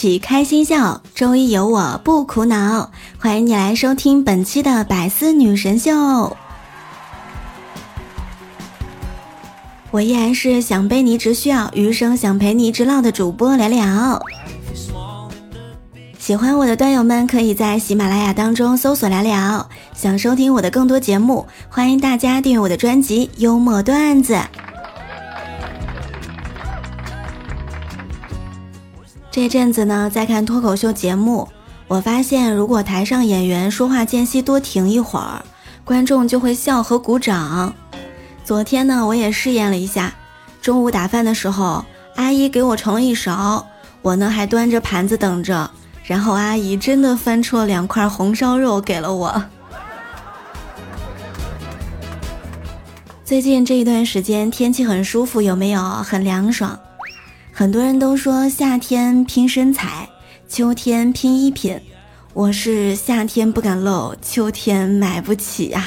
起开心笑，周一有我不苦恼。欢迎你来收听本期的百思女神秀。我依然是想背你只需要余生想陪你直唠的主播聊聊。喜欢我的段友们可以在喜马拉雅当中搜索聊聊。想收听我的更多节目，欢迎大家订阅我的专辑《幽默段子》。这阵子呢，在看脱口秀节目，我发现如果台上演员说话间隙多停一会儿，观众就会笑和鼓掌。昨天呢，我也试验了一下，中午打饭的时候，阿姨给我盛了一勺，我呢还端着盘子等着，然后阿姨真的翻出了两块红烧肉给了我。最近这一段时间天气很舒服，有没有？很凉爽。很多人都说夏天拼身材，秋天拼衣品。我是夏天不敢露，秋天买不起呀。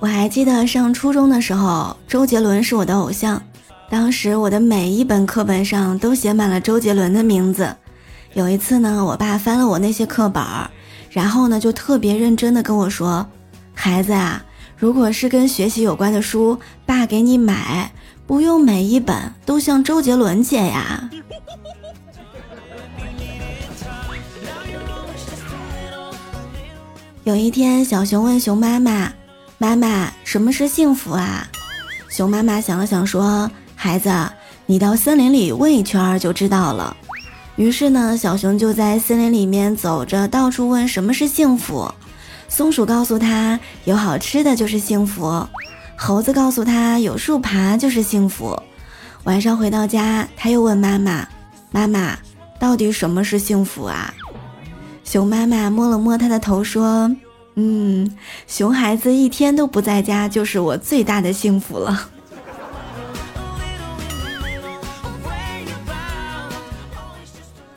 我还记得上初中的时候，周杰伦是我的偶像。当时我的每一本课本上都写满了周杰伦的名字。有一次呢，我爸翻了我那些课本，然后呢就特别认真的跟我说：“孩子啊。”如果是跟学习有关的书，爸给你买，不用每一本都向周杰伦借呀。有一天，小熊问熊妈妈：“妈妈，什么是幸福啊？”熊妈妈想了想说：“孩子，你到森林里问一圈就知道了。”于是呢，小熊就在森林里面走着，到处问什么是幸福。松鼠告诉他，有好吃的就是幸福。猴子告诉他，有树爬就是幸福。晚上回到家，他又问妈妈：“妈妈，到底什么是幸福啊？”熊妈妈摸了摸他的头，说：“嗯，熊孩子一天都不在家，就是我最大的幸福了。”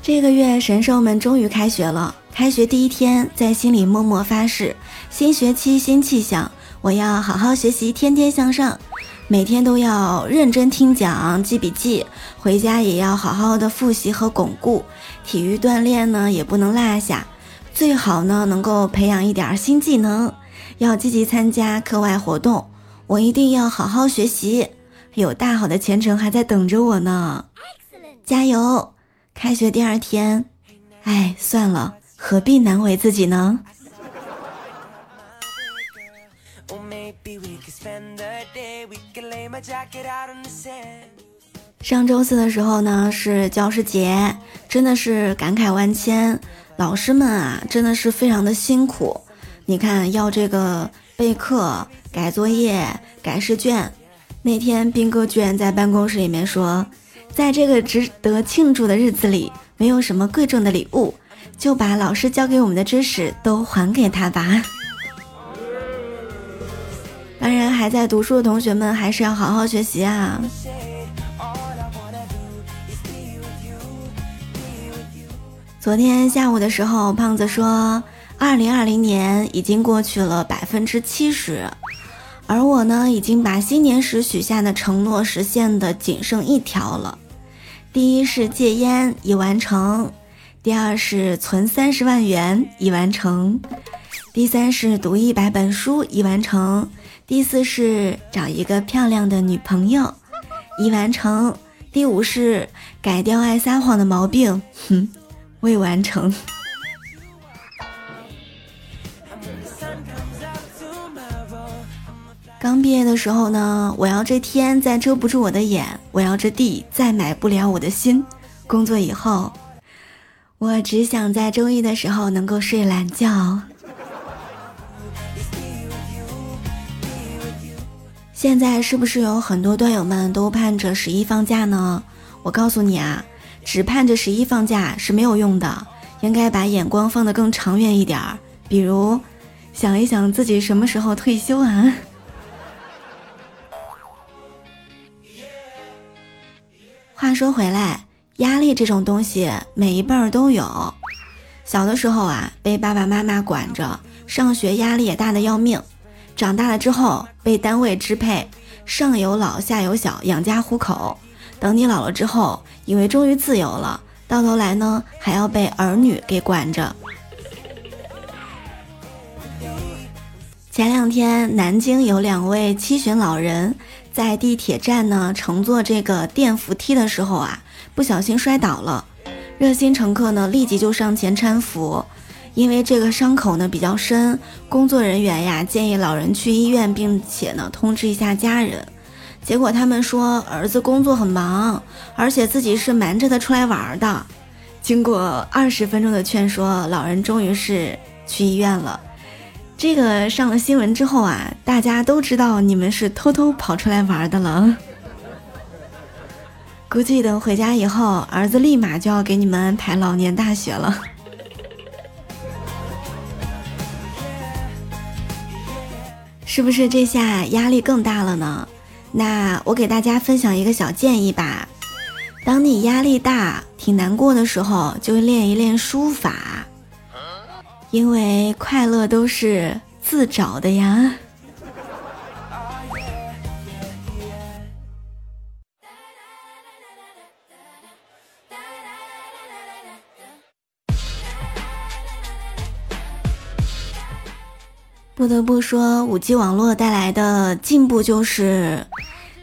这个月，神兽们终于开学了。开学第一天，在心里默默发誓：新学期新气象，我要好好学习，天天向上，每天都要认真听讲、记笔记，回家也要好好的复习和巩固。体育锻炼呢，也不能落下，最好呢能够培养一点新技能，要积极参加课外活动。我一定要好好学习，有大好的前程还在等着我呢！加油！开学第二天，哎，算了。何必难为自己呢？上周四的时候呢，是教师节，真的是感慨万千。老师们啊，真的是非常的辛苦。你看，要这个备课、改作业、改试卷。那天斌哥居然在办公室里面说，在这个值得庆祝的日子里，没有什么贵重的礼物。就把老师教给我们的知识都还给他吧。当然，还在读书的同学们还是要好好学习啊。昨天下午的时候，胖子说，二零二零年已经过去了百分之七十，而我呢，已经把新年时许下的承诺实现的仅剩一条了。第一是戒烟，已完成。第二是存三十万元已完成，第三是读一百本书已完成，第四是找一个漂亮的女朋友已完成，第五是改掉爱撒谎的毛病，哼，未完成。刚毕业的时候呢，我要这天再遮不住我的眼，我要这地再买不了我的心。工作以后。我只想在周一的时候能够睡懒觉。现在是不是有很多段友们都盼着十一放假呢？我告诉你啊，只盼着十一放假是没有用的，应该把眼光放得更长远一点儿。比如，想一想自己什么时候退休啊？话说回来，压力这种东西，每一辈儿都有。小的时候啊，被爸爸妈妈管着，上学压力也大的要命。长大了之后，被单位支配，上有老下有小，养家糊口。等你老了之后，以为终于自由了，到头来呢，还要被儿女给管着。前两天，南京有两位七旬老人在地铁站呢乘坐这个电扶梯的时候啊，不小心摔倒了。热心乘客呢立即就上前搀扶，因为这个伤口呢比较深，工作人员呀建议老人去医院，并且呢通知一下家人。结果他们说儿子工作很忙，而且自己是瞒着他出来玩的。经过二十分钟的劝说，老人终于是去医院了。这个上了新闻之后啊，大家都知道你们是偷偷跑出来玩的了。估计等回家以后，儿子立马就要给你们安排老年大学了。是不是这下压力更大了呢？那我给大家分享一个小建议吧，当你压力大、挺难过的时候，就练一练书法，因为快乐都是自找的呀。不得不说，五 G 网络带来的进步就是，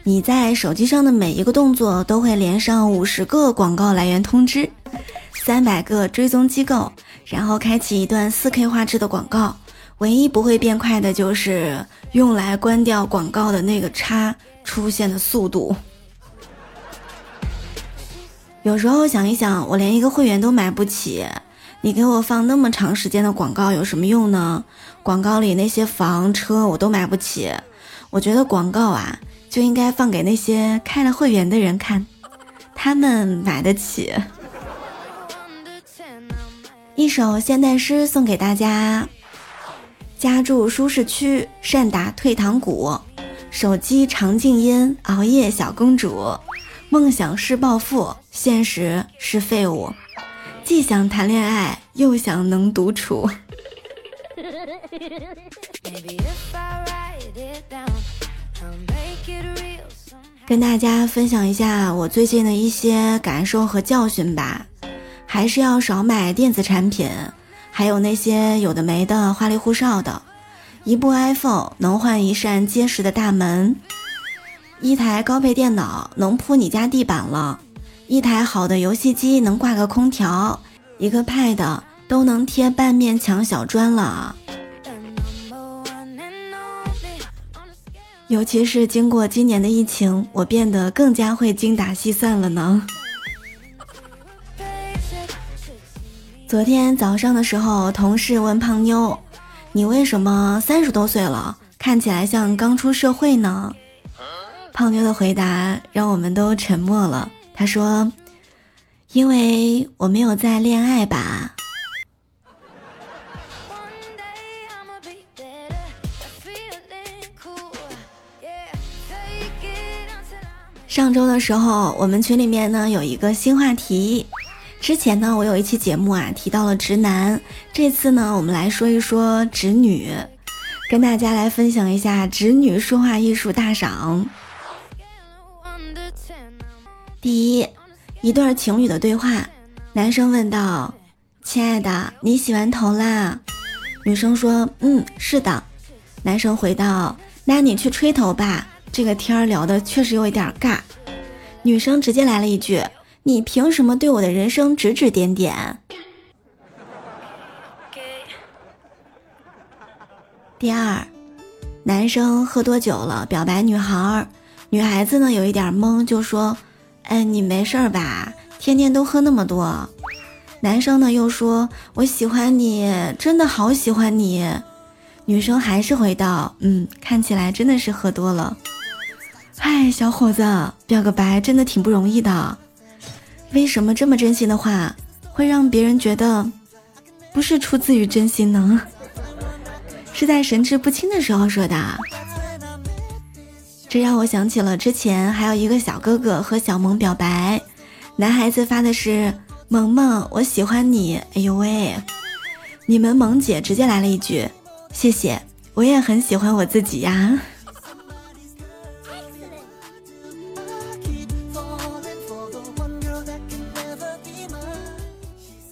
你在手机上的每一个动作都会连上五十个广告来源通知，三百个追踪机构，然后开启一段 4K 画质的广告。唯一不会变快的就是用来关掉广告的那个叉出现的速度。有时候想一想，我连一个会员都买不起。你给我放那么长时间的广告有什么用呢？广告里那些房车我都买不起，我觉得广告啊就应该放给那些开了会员的人看，他们买得起。一首现代诗送给大家：家住舒适区，善打退堂鼓，手机常静音，熬夜小公主，梦想是暴富，现实是废物。既想谈恋爱，又想能独处。跟大家分享一下我最近的一些感受和教训吧，还是要少买电子产品，还有那些有的没的花里胡哨的。一部 iPhone 能换一扇结实的大门，一台高配电脑能铺你家地板了。一台好的游戏机能挂个空调，一个 Pad 都能贴半面墙小砖了。尤其是经过今年的疫情，我变得更加会精打细算了呢。昨天早上的时候，同事问胖妞：“你为什么三十多岁了，看起来像刚出社会呢？”胖妞的回答让我们都沉默了。他说：“因为我没有在恋爱吧。”上周的时候，我们群里面呢有一个新话题。之前呢，我有一期节目啊提到了直男，这次呢，我们来说一说直女，跟大家来分享一下直女说话艺术大赏。第一，一对情侣的对话。男生问道：“亲爱的，你洗完头啦？”女生说：“嗯，是的。”男生回道：“那你去吹头吧，这个天儿聊的确实有一点尬。”女生直接来了一句：“你凭什么对我的人生指指点点？”第二，男生喝多酒了，表白女孩，女孩子呢有一点懵，就说。哎，你没事儿吧？天天都喝那么多。男生呢又说：“我喜欢你，真的好喜欢你。”女生还是回道：“嗯，看起来真的是喝多了。”嗨，小伙子，表个白真的挺不容易的。为什么这么真心的话会让别人觉得不是出自于真心呢？是在神志不清的时候说的。这让我想起了之前还有一个小哥哥和小萌表白，男孩子发的是“萌萌，我喜欢你”。哎呦喂！你们萌姐直接来了一句：“谢谢，我也很喜欢我自己呀。”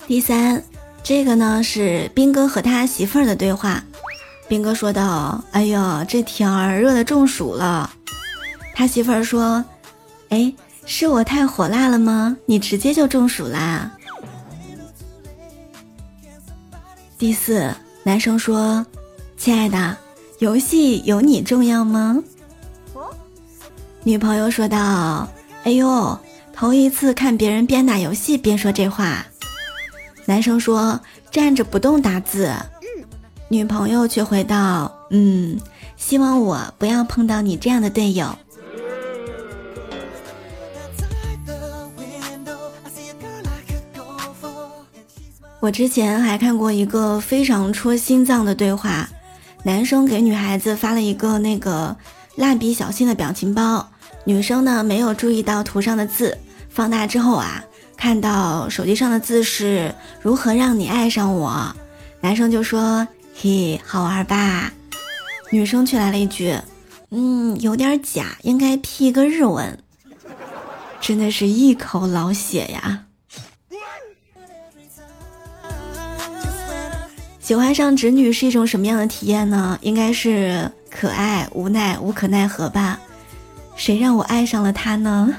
第三，这个呢是兵哥和他媳妇儿的对话。兵哥说道：“哎呦，这天儿热的中暑了。”他媳妇儿说：“哎，是我太火辣了吗？你直接就中暑啦。”第四，男生说：“亲爱的，游戏有你重要吗？”女朋友说道：“哎呦，头一次看别人边打游戏边说这话。”男生说：“站着不动打字。”女朋友却回道：“嗯，希望我不要碰到你这样的队友。”我之前还看过一个非常戳心脏的对话，男生给女孩子发了一个那个蜡笔小新的表情包，女生呢没有注意到图上的字，放大之后啊，看到手机上的字是如何让你爱上我，男生就说嘿好玩吧，女生却来了一句，嗯有点假，应该 P 一个日文，真的是一口老血呀。喜欢上侄女是一种什么样的体验呢？应该是可爱、无奈、无可奈何吧。谁让我爱上了她呢？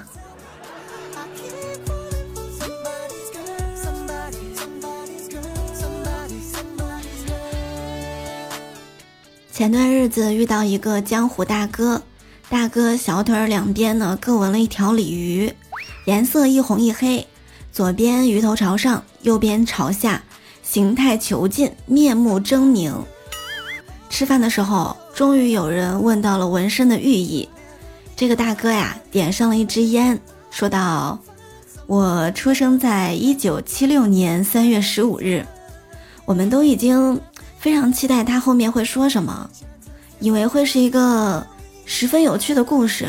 前段日子遇到一个江湖大哥，大哥小腿两边呢各纹了一条鲤鱼，颜色一红一黑，左边鱼头朝上，右边朝下。形态遒劲，面目狰狞。吃饭的时候，终于有人问到了纹身的寓意。这个大哥呀，点上了一支烟，说道：“我出生在一九七六年三月十五日。”我们都已经非常期待他后面会说什么，以为会是一个十分有趣的故事。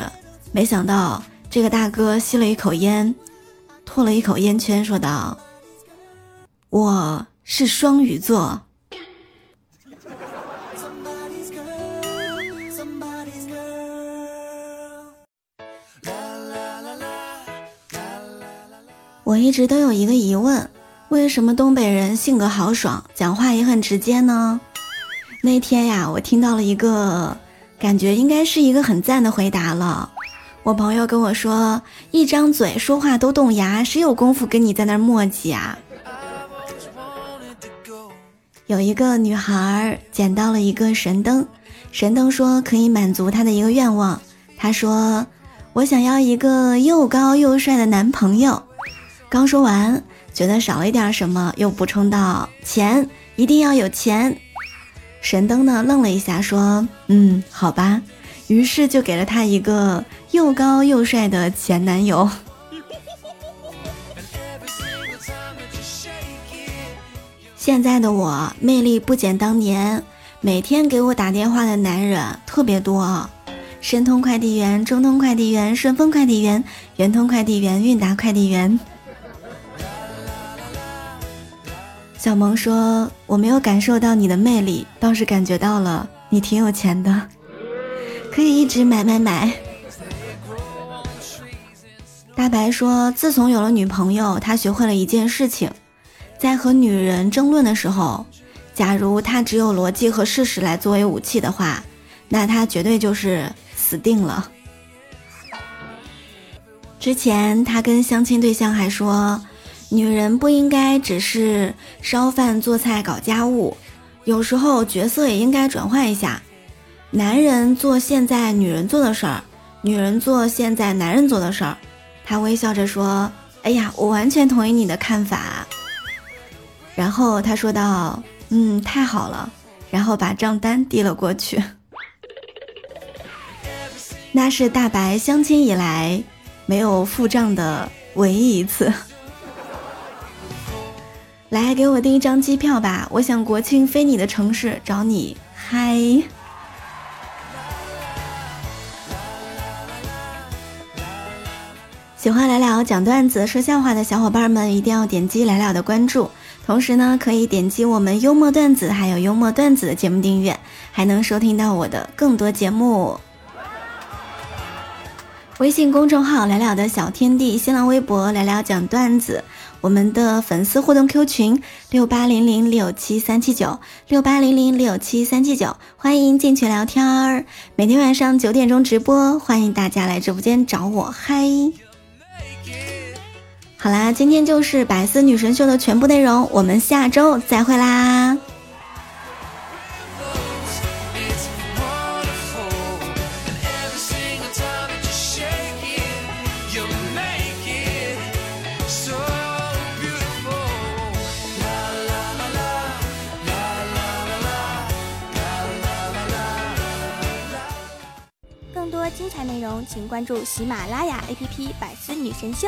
没想到这个大哥吸了一口烟，吐了一口烟圈，说道：“我。”是双鱼座。我一直都有一个疑问：为什么东北人性格豪爽，讲话也很直接呢？那天呀，我听到了一个，感觉应该是一个很赞的回答了。我朋友跟我说：“一张嘴说话都动牙，谁有功夫跟你在那磨叽啊？”有一个女孩捡到了一个神灯，神灯说可以满足她的一个愿望。她说：“我想要一个又高又帅的男朋友。”刚说完，觉得少了一点什么，又补充道：“钱一定要有钱。”神灯呢愣了一下，说：“嗯，好吧。”于是就给了他一个又高又帅的前男友。现在的我魅力不减当年，每天给我打电话的男人特别多，申通快递员、中通快递员、顺丰快递员、圆通快递员、韵达快递员。小萌说：“我没有感受到你的魅力，倒是感觉到了你挺有钱的，可以一直买买买。”大白说：“自从有了女朋友，他学会了一件事情。”在和女人争论的时候，假如他只有逻辑和事实来作为武器的话，那他绝对就是死定了。之前他跟相亲对象还说，女人不应该只是烧饭做菜搞家务，有时候角色也应该转换一下，男人做现在女人做的事儿，女人做现在男人做的事儿。他微笑着说：“哎呀，我完全同意你的看法。”然后他说道：“嗯，太好了。”然后把账单递了过去。那是大白相亲以来没有付账的唯一一次。来给我订一张机票吧，我想国庆飞你的城市找你嗨。喜欢来了讲段子、说笑话的小伙伴们，一定要点击来了的关注。同时呢，可以点击我们幽默段子还有幽默段子的节目订阅，还能收听到我的更多节目。微信公众号来了的小天地，新浪微博来了讲段子，我们的粉丝互动 Q 群六八零零六七三七九六八零零六七三七九，欢迎进群聊天儿。每天晚上九点钟直播，欢迎大家来直播间找我嗨。好啦，今天就是百思女神秀的全部内容，我们下周再会啦。请关注喜马拉雅 APP《百思女神秀》。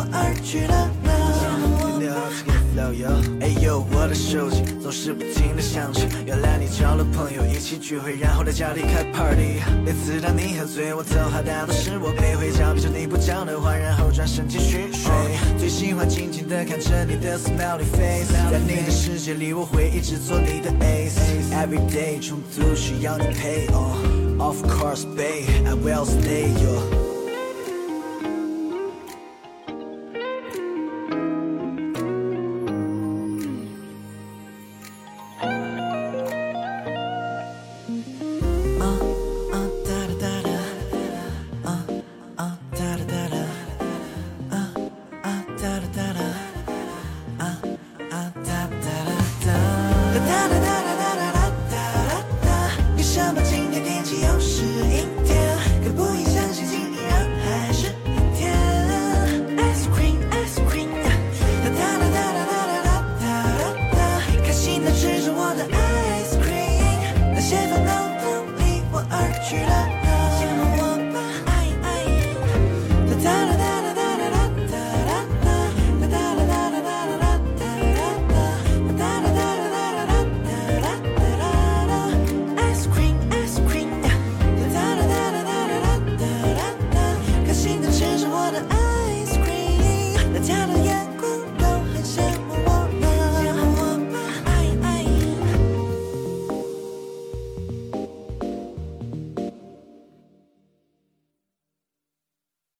我而去了哪？哎呦，我的手机总是不停的响起。原来你交了朋友，一起聚会，然后在家里开 party。每次当你喝醉，我走好大都是我背。会讲别说你不讲的话，然后转身继续睡。最喜欢静静的看着你的 smiley face，在你的世界里，我会一直做你的 ace。Every day 冲突需要你陪。Of course babe，I will stay。